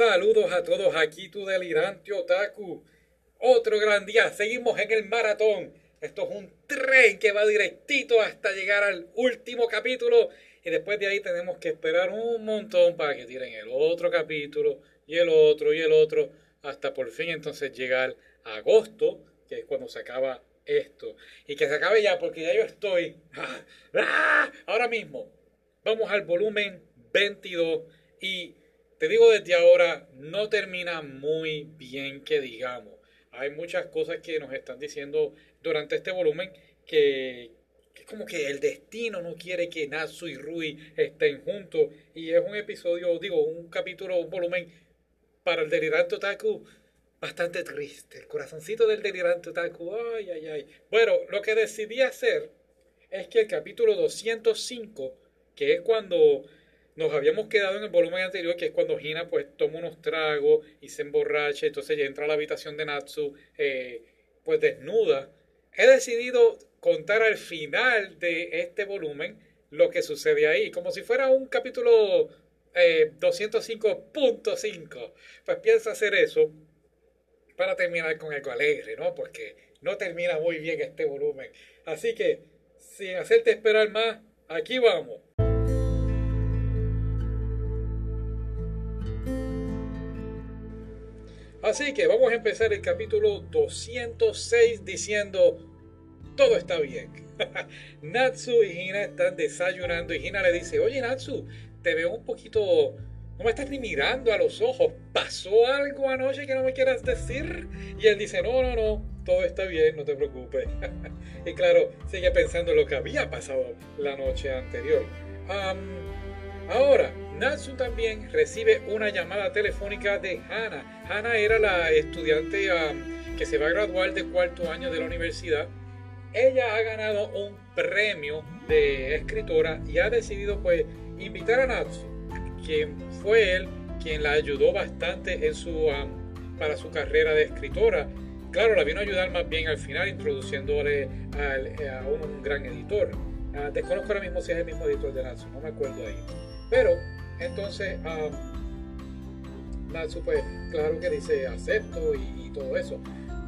Saludos a todos aquí, tu delirante otaku. Otro gran día, seguimos en el maratón. Esto es un tren que va directito hasta llegar al último capítulo y después de ahí tenemos que esperar un montón para que tiren el otro capítulo y el otro y el otro hasta por fin entonces llegar a agosto, que es cuando se acaba esto. Y que se acabe ya porque ya yo estoy ¡Ah! ahora mismo. Vamos al volumen 22 y te digo desde ahora, no termina muy bien que digamos. Hay muchas cosas que nos están diciendo durante este volumen que, es como que el destino no quiere que Natsu y Rui estén juntos. Y es un episodio, digo, un capítulo, un volumen para el delirante otaku bastante triste. El corazoncito del delirante otaku, ay, ay, ay. Bueno, lo que decidí hacer es que el capítulo 205, que es cuando nos habíamos quedado en el volumen anterior, que es cuando Hina pues toma unos tragos y se emborracha, entonces ya entra a la habitación de Natsu eh, pues desnuda. He decidido contar al final de este volumen lo que sucede ahí, como si fuera un capítulo 205.5. Eh, pues pienso hacer eso para terminar con algo alegre, ¿no? Porque no termina muy bien este volumen. Así que, sin hacerte esperar más, aquí vamos. Así que vamos a empezar el capítulo 206 diciendo, todo está bien. Natsu y Hina están desayunando y Hina le dice, oye Natsu, te veo un poquito... No me estás ni mirando a los ojos. ¿Pasó algo anoche que no me quieras decir? Y él dice, no, no, no, todo está bien, no te preocupes. y claro, sigue pensando en lo que había pasado la noche anterior. ahora, Natsu también recibe una llamada telefónica de Hana. Hana era la estudiante que se va a graduar de cuarto año de la universidad. Ella ha ganado un premio de escritora y ha decidido pues invitar a Natsu, quien fue él quien la ayudó bastante en su, para su carrera de escritora. Claro, la vino a ayudar más bien al final, introduciéndole a, un, gran editor. Ah, desconozco ahora mismo si es el mismo editor de Natsu, no me acuerdo ahí. Pero entonces, Natsu, pues claro que dice acepto y, todo eso.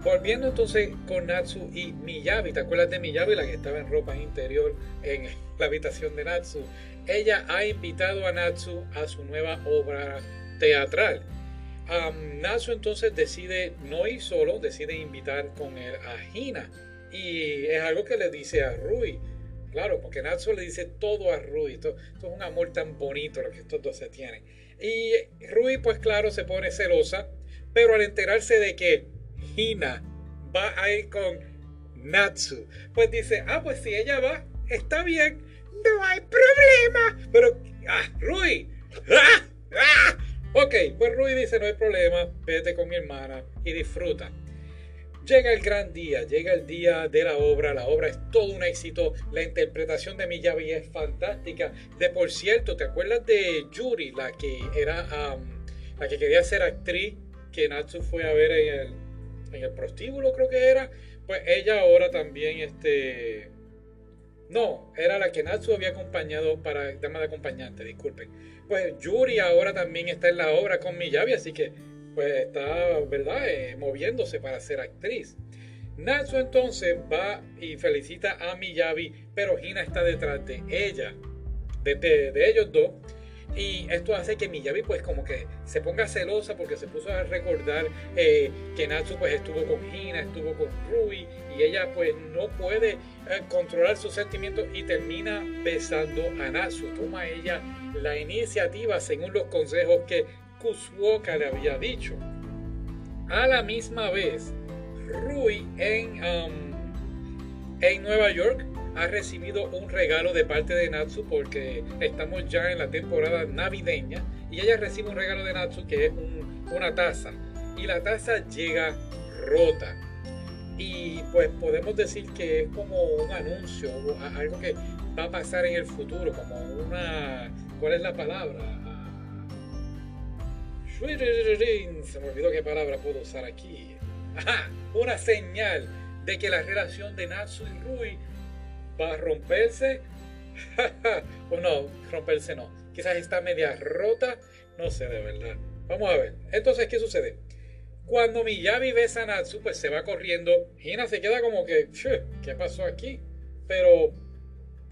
Volviendo entonces con Natsu y Miyabi, ¿te acuerdas de Miyabi, la que estaba en ropa interior en la habitación de Natsu? Ella ha invitado a Natsu a su nueva obra teatral. Natsu entonces decide no ir solo, decide invitar con él a Hina. Y es algo que le dice a Rui. Claro, porque Natsu le dice todo a Rui. Esto, es un amor tan bonito lo que estos dos se tienen. Y Rui, pues claro, se pone celosa. Pero al enterarse de que Hina va a ir con Natsu, pues dice, ah, pues si ella va, está bien, no hay problema. Pero, ah, Rui, ah, ah. Ok, pues Rui dice, no hay problema, vete con mi hermana y disfruta. Llega el gran día, llega el día de la obra, la obra es todo un éxito, la interpretación de Miyabi es fantástica. De por cierto, ¿te acuerdas de Yuri, la que era la que quería ser actriz que Natsu fue a ver en el, en el prostíbulo, creo que era? Pues ella ahora también este no, era la que Natsu había acompañado para tema de acompañante, disculpen. Pues Yuri ahora también está en la obra con Miyabi, así que pues está, ¿verdad?, eh, moviéndose para ser actriz. Natsu entonces va y felicita a Miyabi, pero Hina está detrás de ella, de, de, ellos dos. Y esto hace que Miyabi pues como que se ponga celosa porque se puso a recordar eh, que Natsu pues estuvo con Hina, estuvo con Rui y ella pues no puede eh, controlar sus sentimientos y termina besando a Natsu. Toma ella la iniciativa según los consejos que Kusuoka le había dicho. A la misma vez, Rui en, um, en Nueva York ha recibido un regalo de parte de Natsu porque estamos ya en la temporada navideña y ella recibe un regalo de Natsu que es una taza y la taza llega rota y pues podemos decir que es como un anuncio algo que va a pasar en el futuro como una ¿cuál es la palabra? Se me olvidó qué palabra puedo usar aquí. una señal de que la relación de Natsu y Rui va a romperse. o no, romperse no. Quizás está media rota, No sé de verdad. Vamos a ver. Entonces, ¿qué sucede? Cuando Miyabi ve a Natsu, pues se va corriendo. Hina se queda como que, ¿qué pasó aquí? Pero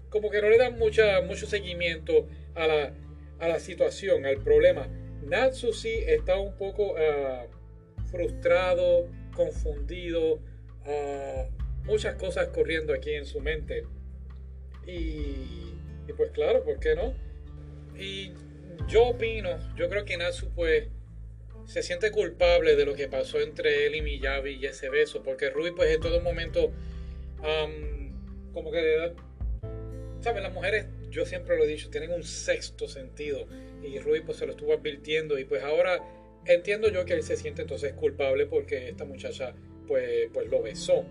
como que no le dan mucha, mucho seguimiento a la, a la situación, al problema. Natsu sí está un poco ah, frustrado, confundido, uh, muchas cosas corriendo aquí en su mente. Y, pues claro, ¿por qué no? Y yo opino, yo creo que Natsu pues se siente culpable de lo que pasó entre él y Miyabi y ese beso, porque Rui pues en todo momento como que, ¿sabes? Las mujeres, yo siempre lo he dicho, tienen un sexto sentido y Rui pues se lo estuvo advirtiendo y pues ahora entiendo yo que él se siente entonces culpable porque esta muchacha pues, pues lo besó.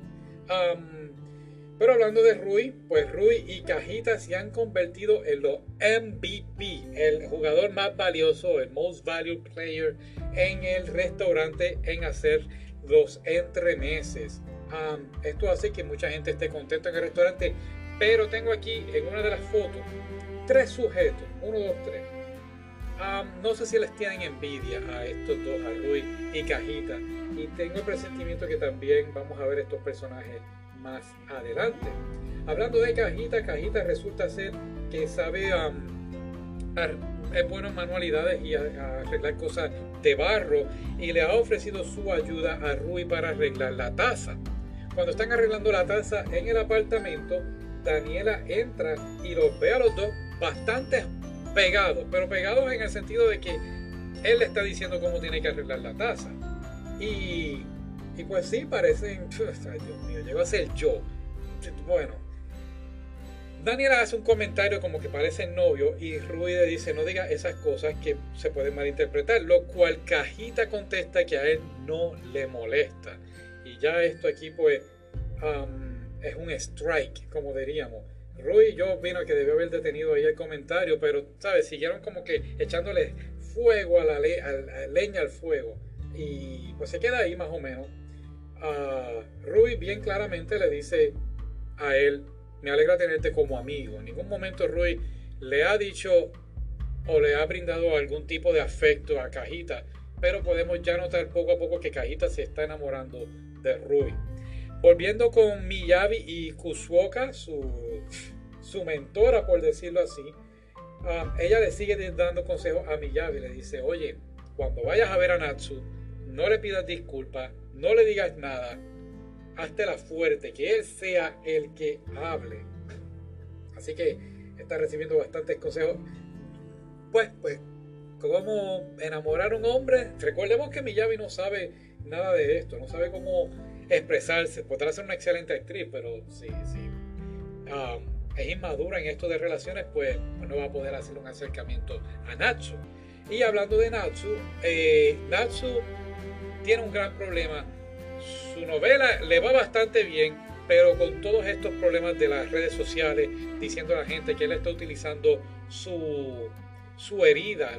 pero hablando de Rui, pues Rui y Cajita se han convertido en los MVP, el jugador más valioso, el most valued player en el restaurante en hacer los entremeses. esto hace que mucha gente esté contenta en el restaurante, pero tengo aquí en una de las fotos tres sujetos, uno, dos, tres. no sé si les tienen envidia a estos dos, a Rui y Cajita, y tengo el presentimiento que también vamos a ver estos personajes más adelante. Hablando de Cajita, Cajita resulta ser que sabe es bueno en manualidades y arreglar cosas de barro y le ha ofrecido su ayuda a Rui para arreglar la taza. Cuando están arreglando la taza en el apartamento, Daniela entra y los ve a los dos bastante pegados, pero pegados en el sentido de que él le está diciendo cómo tiene que arreglar la taza. Y, pues sí, parecen, ay Dios mío, llegó a ser yo. Bueno, Daniela hace un comentario como que parece novio y Rui le dice no diga esas cosas que se pueden malinterpretar, lo cual Cajita contesta que a él no le molesta. Y ya esto aquí pues es un strike, como diríamos. Rui yo vino que debió haber detenido ahí el comentario, pero, ¿sabes? Siguieron como que echándole fuego a la leña al fuego. Y pues se queda ahí más o menos. Uh, Rui bien claramente le dice a él, me alegra tenerte como amigo. En ningún momento Rui le ha dicho o le ha brindado algún tipo de afecto a Cajita, pero podemos ya notar poco a poco que Cajita se está enamorando de Rui. Volviendo con Miyabi y Kusuoka, su, su mentora, por decirlo así, ah, ella le sigue dando consejos a Miyabi. Le dice, oye, cuando vayas a ver a Natsu, no le pidas disculpas, no le digas nada, hazte la fuerte, que él sea el que hable. Así que está recibiendo bastantes consejos. Pues, pues, cómo enamorar a un hombre. Recordemos que Miyabi no sabe nada de esto, no sabe cómo expresarse. Podrá ser una excelente actriz, pero si, um, es inmadura en esto de relaciones, pues, no va a poder hacer un acercamiento a Natsu. Y hablando de Natsu, eh, Natsu tiene un gran problema su novela le va bastante bien, pero con todos estos problemas de las redes sociales, diciendo a la gente que él está utilizando su, su herida,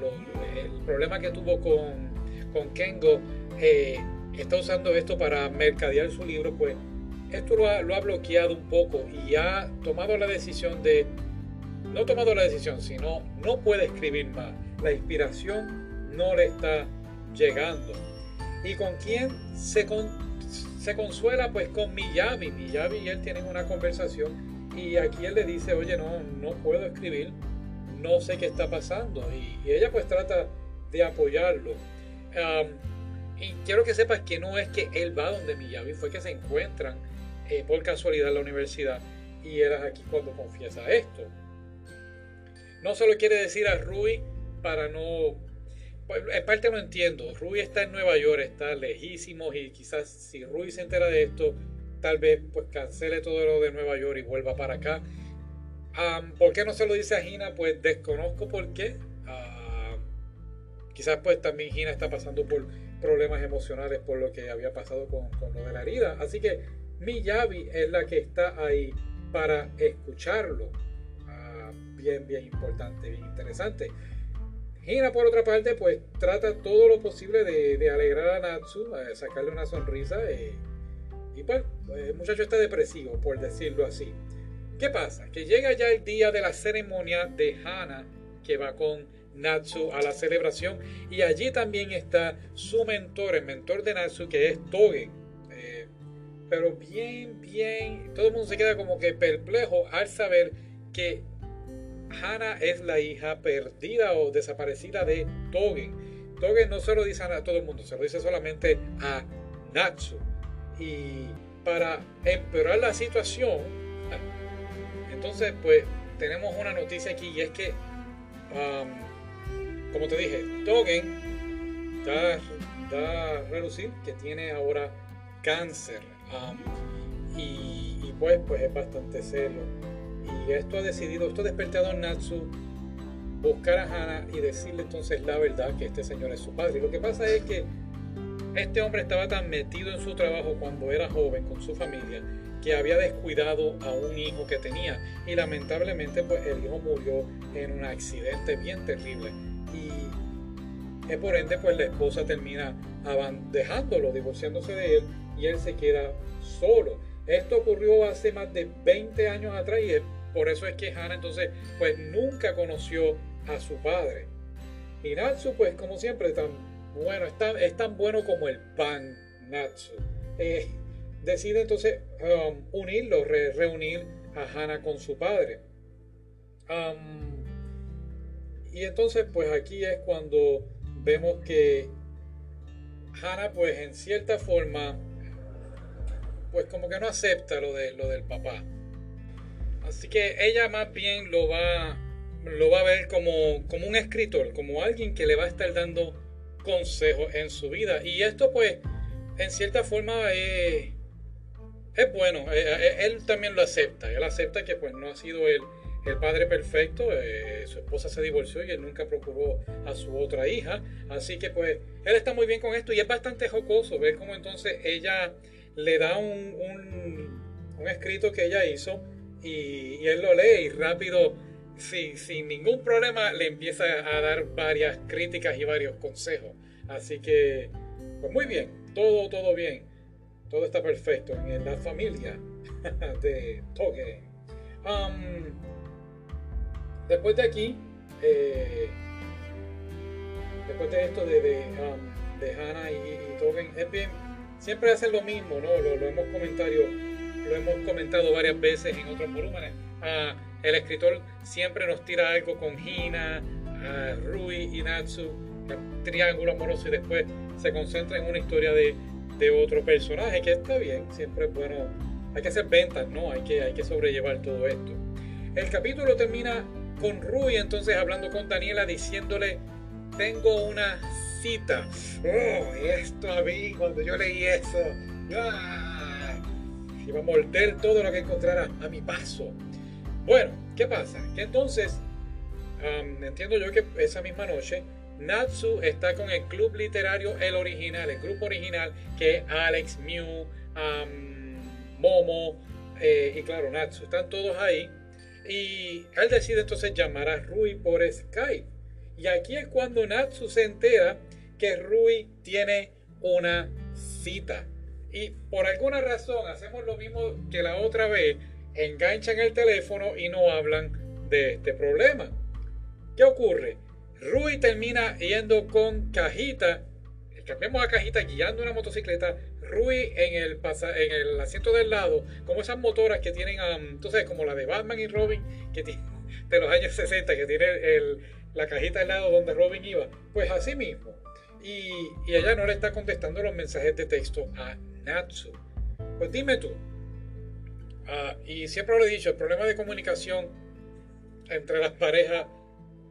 el problema que tuvo con, con Kengo, eh, está usando esto para mercadear su libro, pues esto lo ha, lo ha bloqueado un poco y ha tomado la decisión de, no tomado la decisión, sino no puede escribir más. La inspiración no le está llegando. ¿Y con quién se, con, se consuela pues con Miyabi. Miyabi y él tienen una conversación y aquí él le dice, oye, no, no puedo escribir, no sé qué está pasando. Y, ella pues trata de apoyarlo. Y quiero que sepas que no es que él va donde Miyabi, fue que se encuentran eh, por casualidad en la universidad y él es aquí cuando confiesa esto. No solo quiere decir a Rui para no pues, en parte lo entiendo. Rui está en Nueva York, está lejísimo y quizás si Rui se entera de esto, tal vez pues cancele todo lo de Nueva York y vuelva para acá. ¿Por qué no se lo dice a Gina? Pues desconozco por qué. quizás pues también Gina está pasando por problemas emocionales por lo que había pasado con, lo de la herida. Así que Miyabi es la que está ahí para escucharlo. Ah, bien, bien importante, bien interesante. Hina, por otra parte, pues trata todo lo posible de, alegrar a Natsu, sacarle una sonrisa. Eh, y pues, el muchacho está depresivo, por decirlo así. ¿Qué pasa? Que llega ya el día de la ceremonia de Hana, que va con Natsu a la celebración y allí también está su mentor, el mentor de Natsu que es Togen. Eh, pero bien, bien, todo el mundo se queda como que perplejo al saber que Hana es la hija perdida o desaparecida de Togen. Togen no se lo dice a todo el mundo, se lo dice solamente a Natsu. Y para empeorar la situación, entonces pues tenemos una noticia aquí y es que, um, como te dije, Togen da, a relucir que tiene ahora cáncer um, y, pues, pues es bastante serio. Y esto ha decidido, esto ha despertado a Natsu buscar a Hana y decirle entonces la verdad que este señor es su padre. Lo que pasa es que este hombre estaba tan metido en su trabajo cuando era joven con su familia que había descuidado a un hijo que tenía y lamentablemente pues el hijo murió en un accidente bien terrible y por ende pues la esposa termina dejándolo, divorciándose de él y él se queda solo. Esto ocurrió hace más de 20 años atrás y por eso es que Hannah entonces pues nunca conoció a su padre. Y Natsu pues como siempre tan bueno, es tan, es tan bueno como el pan Natsu. Eh, decide entonces um, unirlo, reunir a Hannah con su padre. Um, y entonces pues aquí es cuando vemos que Hannah pues en cierta forma pues como que no acepta lo, de, lo del papá. Así que ella más bien lo va, lo va a ver como, como un escritor, como alguien que le va a estar dando consejos en su vida. Y esto pues en cierta forma es, es bueno, eh, eh, él también lo acepta, él acepta que pues no ha sido el, el padre perfecto, eh, su esposa se divorció y él nunca procuró a su otra hija, así que pues él está muy bien con esto y es bastante jocoso ver cómo entonces ella le da un, un, escrito que ella hizo y, él lo lee y rápido, sin ningún problema, le empieza a dar varias críticas y varios consejos. Así que, pues muy bien, todo, todo bien, todo está perfecto en la familia de Toge. Um, después de aquí, eh, después de esto de, de, um, de Hannah y, y Togen, es bien siempre hacen lo mismo, ¿no? Lo, hemos comentado, lo hemos comentado varias veces en otros volúmenes. Ah, el escritor siempre nos tira algo con Hina, Rui y Natsu, triángulo amoroso y después se concentra en una historia de, otro personaje, que está bien, siempre es bueno. Hay que hacer ventas, ¿no? Hay que, hay que sobrellevar todo esto. El capítulo termina con Rui entonces hablando con Daniela diciéndole, tengo una cita. Oh, esto a mí, cuando yo leí eso, ¡ah! iba a morder todo lo que encontrara a mi paso. Bueno, ¿qué pasa? Que entonces, entiendo yo que esa misma noche, Natsu está con el club literario, el original, el grupo original, que es Alex, Mew, Momo eh, y claro, Natsu. Están todos ahí. Y él decide entonces llamar a Rui por Skype. Y aquí es cuando Natsu se entera que Rui tiene una cita. Y por alguna razón hacemos lo mismo que la otra vez, enganchan el teléfono y no hablan de este problema. ¿Qué ocurre? Rui termina yendo con Cajita, cambiamos a Cajita guiando una motocicleta, Rui en el, en el asiento del lado, como esas motoras que tienen, entonces como la de Batman y Robin, que de los años 60, que tiene la cajita al lado donde Robin iba. Pues así mismo. Y, ella no le está contestando los mensajes de texto a Natsu. Pues dime tú. Ah, y siempre lo he dicho, el problema de comunicación entre las parejas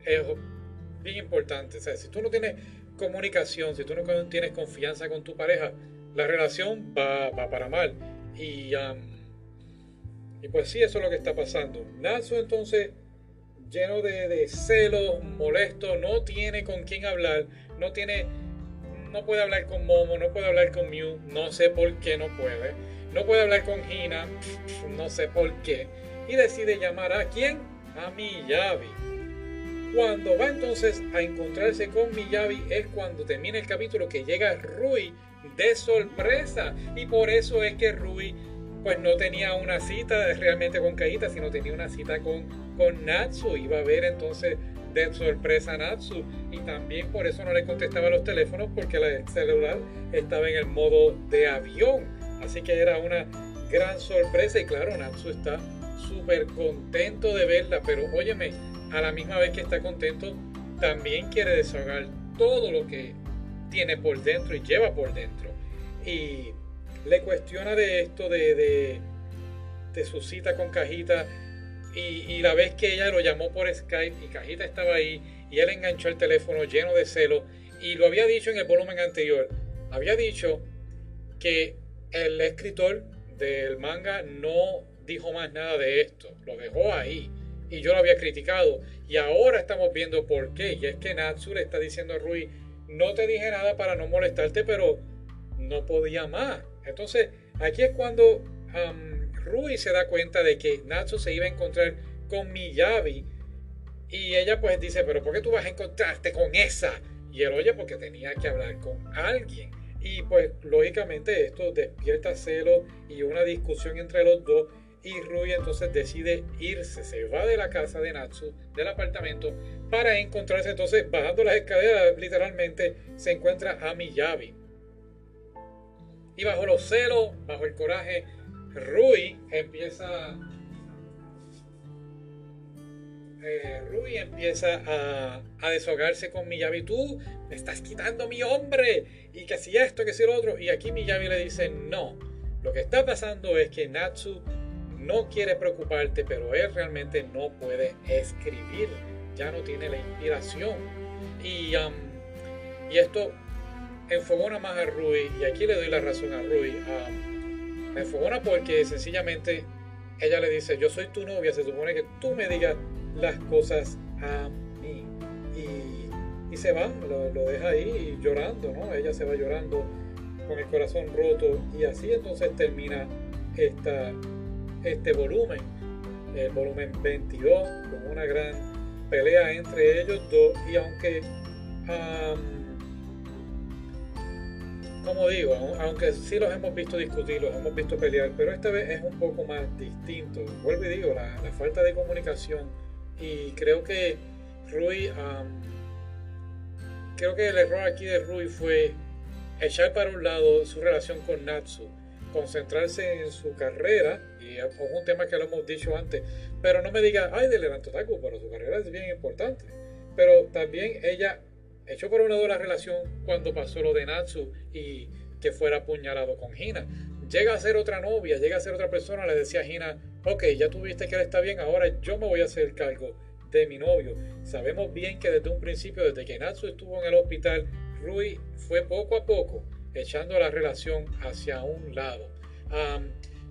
es bien importante. O sea, si tú no tienes comunicación, si tú no tienes confianza con tu pareja, la relación va, para mal. Y, y pues sí, eso es lo que está pasando. Natsu entonces lleno de, celos, molesto, no tiene con quién hablar, no tiene, no puede hablar con Momo, no puede hablar con Mew, no sé por qué no puede, no puede hablar con Hina, no sé por qué, y decide llamar a quién, a Miyabi. Cuando va entonces a encontrarse con Miyabi es cuando termina el capítulo que llega Rui de sorpresa y por eso es que Rui pues no tenía una cita realmente con Kaita, sino tenía una cita con, con Natsu. Iba a ver entonces de sorpresa a Natsu y también por eso no le contestaba los teléfonos porque el celular estaba en el modo de avión. Así que era una gran sorpresa y claro, Natsu está súper contento de verla, pero óyeme, a la misma vez que está contento, también quiere desahogar todo lo que tiene por dentro y lleva por dentro. Y le cuestiona de esto, de, de, su cita con Cajita. Y, la vez que ella lo llamó por Skype y Cajita estaba ahí y él enganchó el teléfono lleno de celo y lo había dicho en el volumen anterior. Había dicho que el escritor del manga no dijo más nada de esto, lo dejó ahí y yo lo había criticado. Y ahora estamos viendo por qué. Y es que Natsu le está diciendo a Rui no te dije nada para no molestarte pero no podía más entonces aquí es cuando Rui se da cuenta de que Natsu se iba a encontrar con Miyabi. Y ella pues dice pero ¿por qué tú vas a encontrarte con esa? y él oye porque tenía que hablar con alguien y pues lógicamente esto despierta celo y una discusión entre los dos y Rui entonces decide irse, se va de la casa de Natsu, del apartamento, para encontrarse entonces bajando las escaleras, literalmente se encuentra a Miyabi. Y bajo los celos, bajo el coraje, Rui empieza eh, Rui empieza a, a, deshogarse con Miyabi. Tú me estás quitando mi hombre. Y que si esto, que si lo otro. Y aquí Miyabi le dice, no. Lo que está pasando es que Natsu no quiere preocuparte, pero él realmente no puede escribir, ya no tiene la inspiración. Y, y esto enfogona más a Rui, y aquí le doy la razón a Rui. Um, me enfogona porque sencillamente ella le dice, yo soy tu novia, se supone que tú me digas las cosas a mí. Y, y se va, lo, lo, deja ahí llorando, ¿no? Ella se va llorando con el corazón roto y así entonces termina esta este volumen, el volumen 22, con una gran pelea entre ellos dos. Y aunque, como digo, aunque sí los hemos visto discutir, los hemos visto pelear, pero esta vez es un poco más distinto. Vuelvo y digo, la, falta de comunicación. Y creo que Rui, creo que el error aquí de Rui fue echar para un lado su relación con Natsu concentrarse en su carrera, y es un tema que lo hemos dicho antes, pero no me diga, ay, del Taku, pero su carrera es bien importante. Pero también ella echó por un lado la relación cuando pasó lo de Natsu y que fuera apuñalado con Hina. Llega a ser otra novia, llega a ser otra persona, le decía a Hina, ok, ya tuviste que él está bien, ahora yo me voy a hacer cargo de mi novio. Sabemos bien que desde un principio, desde que Natsu estuvo en el hospital, Rui fue poco a poco echando la relación hacia un lado.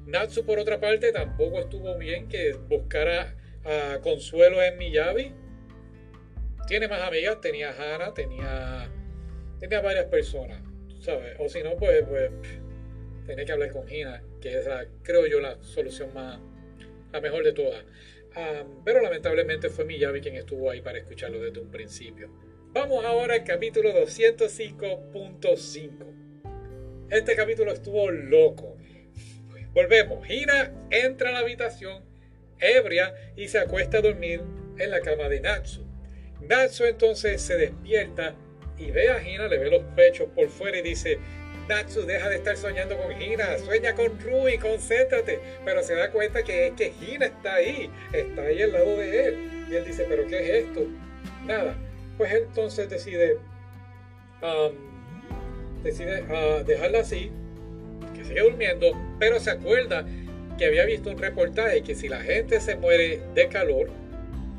Natsu, por otra parte, tampoco estuvo bien que buscara a consuelo en Miyabi. Tiene más amigas, tenía Hana, tenía, tenía varias personas, ¿sabes? O si no, pues, pues tenía que hablar con Hina, que es, la, creo yo, la solución más, la mejor de todas. pero lamentablemente fue Miyabi quien estuvo ahí para escucharlo desde un principio. Vamos ahora al capítulo 205.5. Este capítulo estuvo loco. Volvemos. Hina entra a la habitación ebria y se acuesta a dormir en la cama de Natsu. Natsu entonces se despierta y ve a Hina, le ve los pechos por fuera y dice, Natsu, deja de estar soñando con Hina, sueña con Rui, concéntrate. Pero se da cuenta que es que Hina está ahí, está ahí al lado de él. Y él dice, ¿pero qué es esto? Nada. Pues entonces decide um, decide uh, dejarla así, que sigue durmiendo, pero se acuerda que había visto un reportaje que si la gente se muere de calor,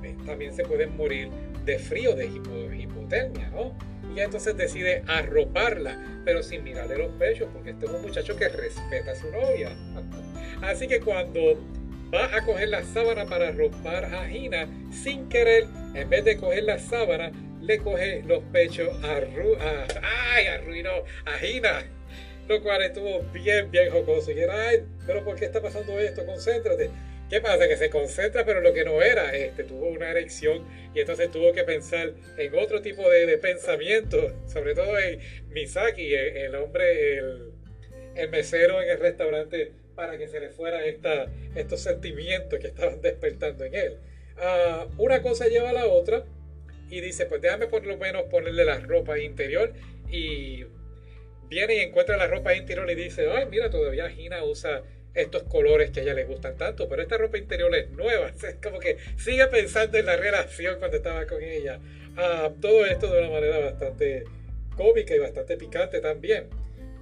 eh, también se pueden morir de frío, de hipotermia, ¿no? Y entonces decide arroparla, pero sin mirarle los pechos, porque este es un muchacho que respeta a su novia. Así que cuando va a coger la sábana para arropar a Gina, sin querer, en vez de coger la sábana, le coge los pechos a, Ru, a, ay, a a Gina, lo cual estuvo bien, bien jocoso. Y era, ay, pero ¿por qué está pasando esto? Concéntrate. ¿Qué pasa? Que se concentra, pero lo que no era, este, tuvo una erección y entonces tuvo que pensar en otro tipo de, pensamiento, sobre todo en Misaki, el, hombre, el, el, mesero en el restaurante, para que se le fueran estos sentimientos que estaban despertando en él. Ah, una cosa lleva a la otra y dice, pues déjame por lo menos ponerle la ropa interior y viene y encuentra la ropa interior y dice, ay, mira, todavía Gina usa estos colores que a ella le gustan tanto, pero esta ropa interior es nueva, es como que sigue pensando en la relación cuando estaba con ella. Ah, todo esto de una manera bastante cómica y bastante picante también.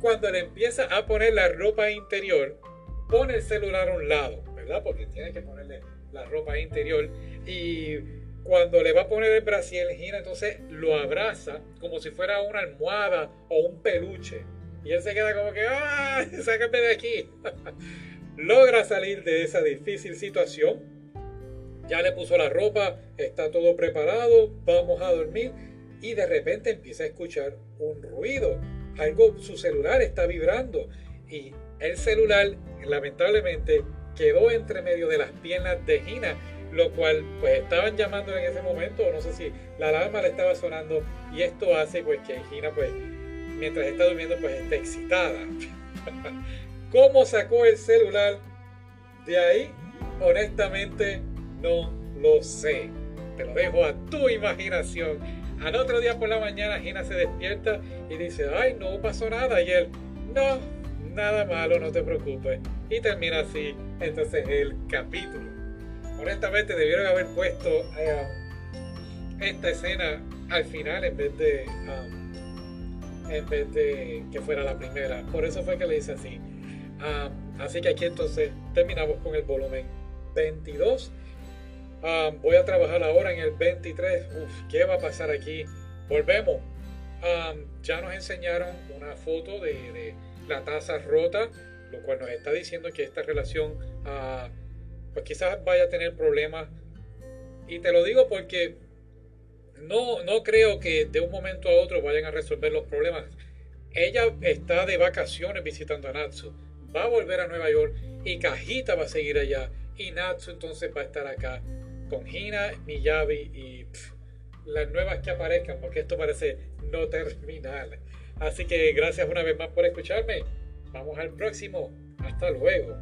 Cuando le empieza a poner la ropa interior, pone el celular a un lado, ¿verdad? Porque tiene que ponerle la ropa interior y cuando le va a poner el brasier, Gina entonces lo abraza como si fuera una almohada o un peluche. Y él se queda como que, ¡ah! ¡Sácame de aquí! Logra salir de esa difícil situación. Ya le puso la ropa, está todo preparado, vamos a dormir. Y de repente empieza a escuchar un ruido. Algo, su celular está vibrando. Y el celular, lamentablemente, quedó entre medio de las piernas de Gina lo cual pues estaban llamando en ese momento, no sé si la alarma le estaba sonando y esto hace pues que Gina pues mientras está durmiendo pues esté excitada. ¿Cómo sacó el celular de ahí? Honestamente no lo sé. Te lo dejo a tu imaginación. Al otro día por la mañana Gina se despierta y dice, ay, no pasó nada. Y él, no, nada malo, no te preocupes. Y termina así entonces el capítulo honestamente debieron haber puesto eh, esta escena al final en vez de um, en vez de que fuera la primera. Por eso fue que le hice así. Um, así que aquí entonces terminamos con el volumen 22. Um, voy a trabajar ahora en el 23. Uf, ¿qué va a pasar aquí? Volvemos. ya nos enseñaron una foto de, la taza rota, lo cual nos está diciendo que esta relación uh, pues quizás vaya a tener problemas. Y te lo digo porque no, no creo que de un momento a otro vayan a resolver los problemas. Ella está de vacaciones visitando a Natsu. Va a volver a Nueva York y Cajita va a seguir allá. Y Natsu entonces va a estar acá con Hina, Miyabi y las nuevas que aparezcan, porque esto parece no terminal. Así que gracias una vez más por escucharme. Vamos al próximo. Hasta luego.